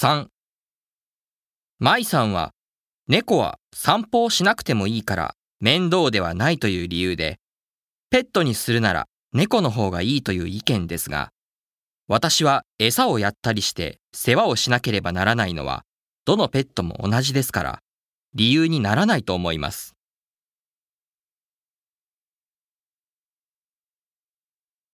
3舞さんは猫は散歩をしなくてもいいから面倒ではないという理由でペットにするなら猫の方がいいという意見ですが私は餌をやったりして世話をしなければならないのはどのペットも同じですから理由にならないと思います。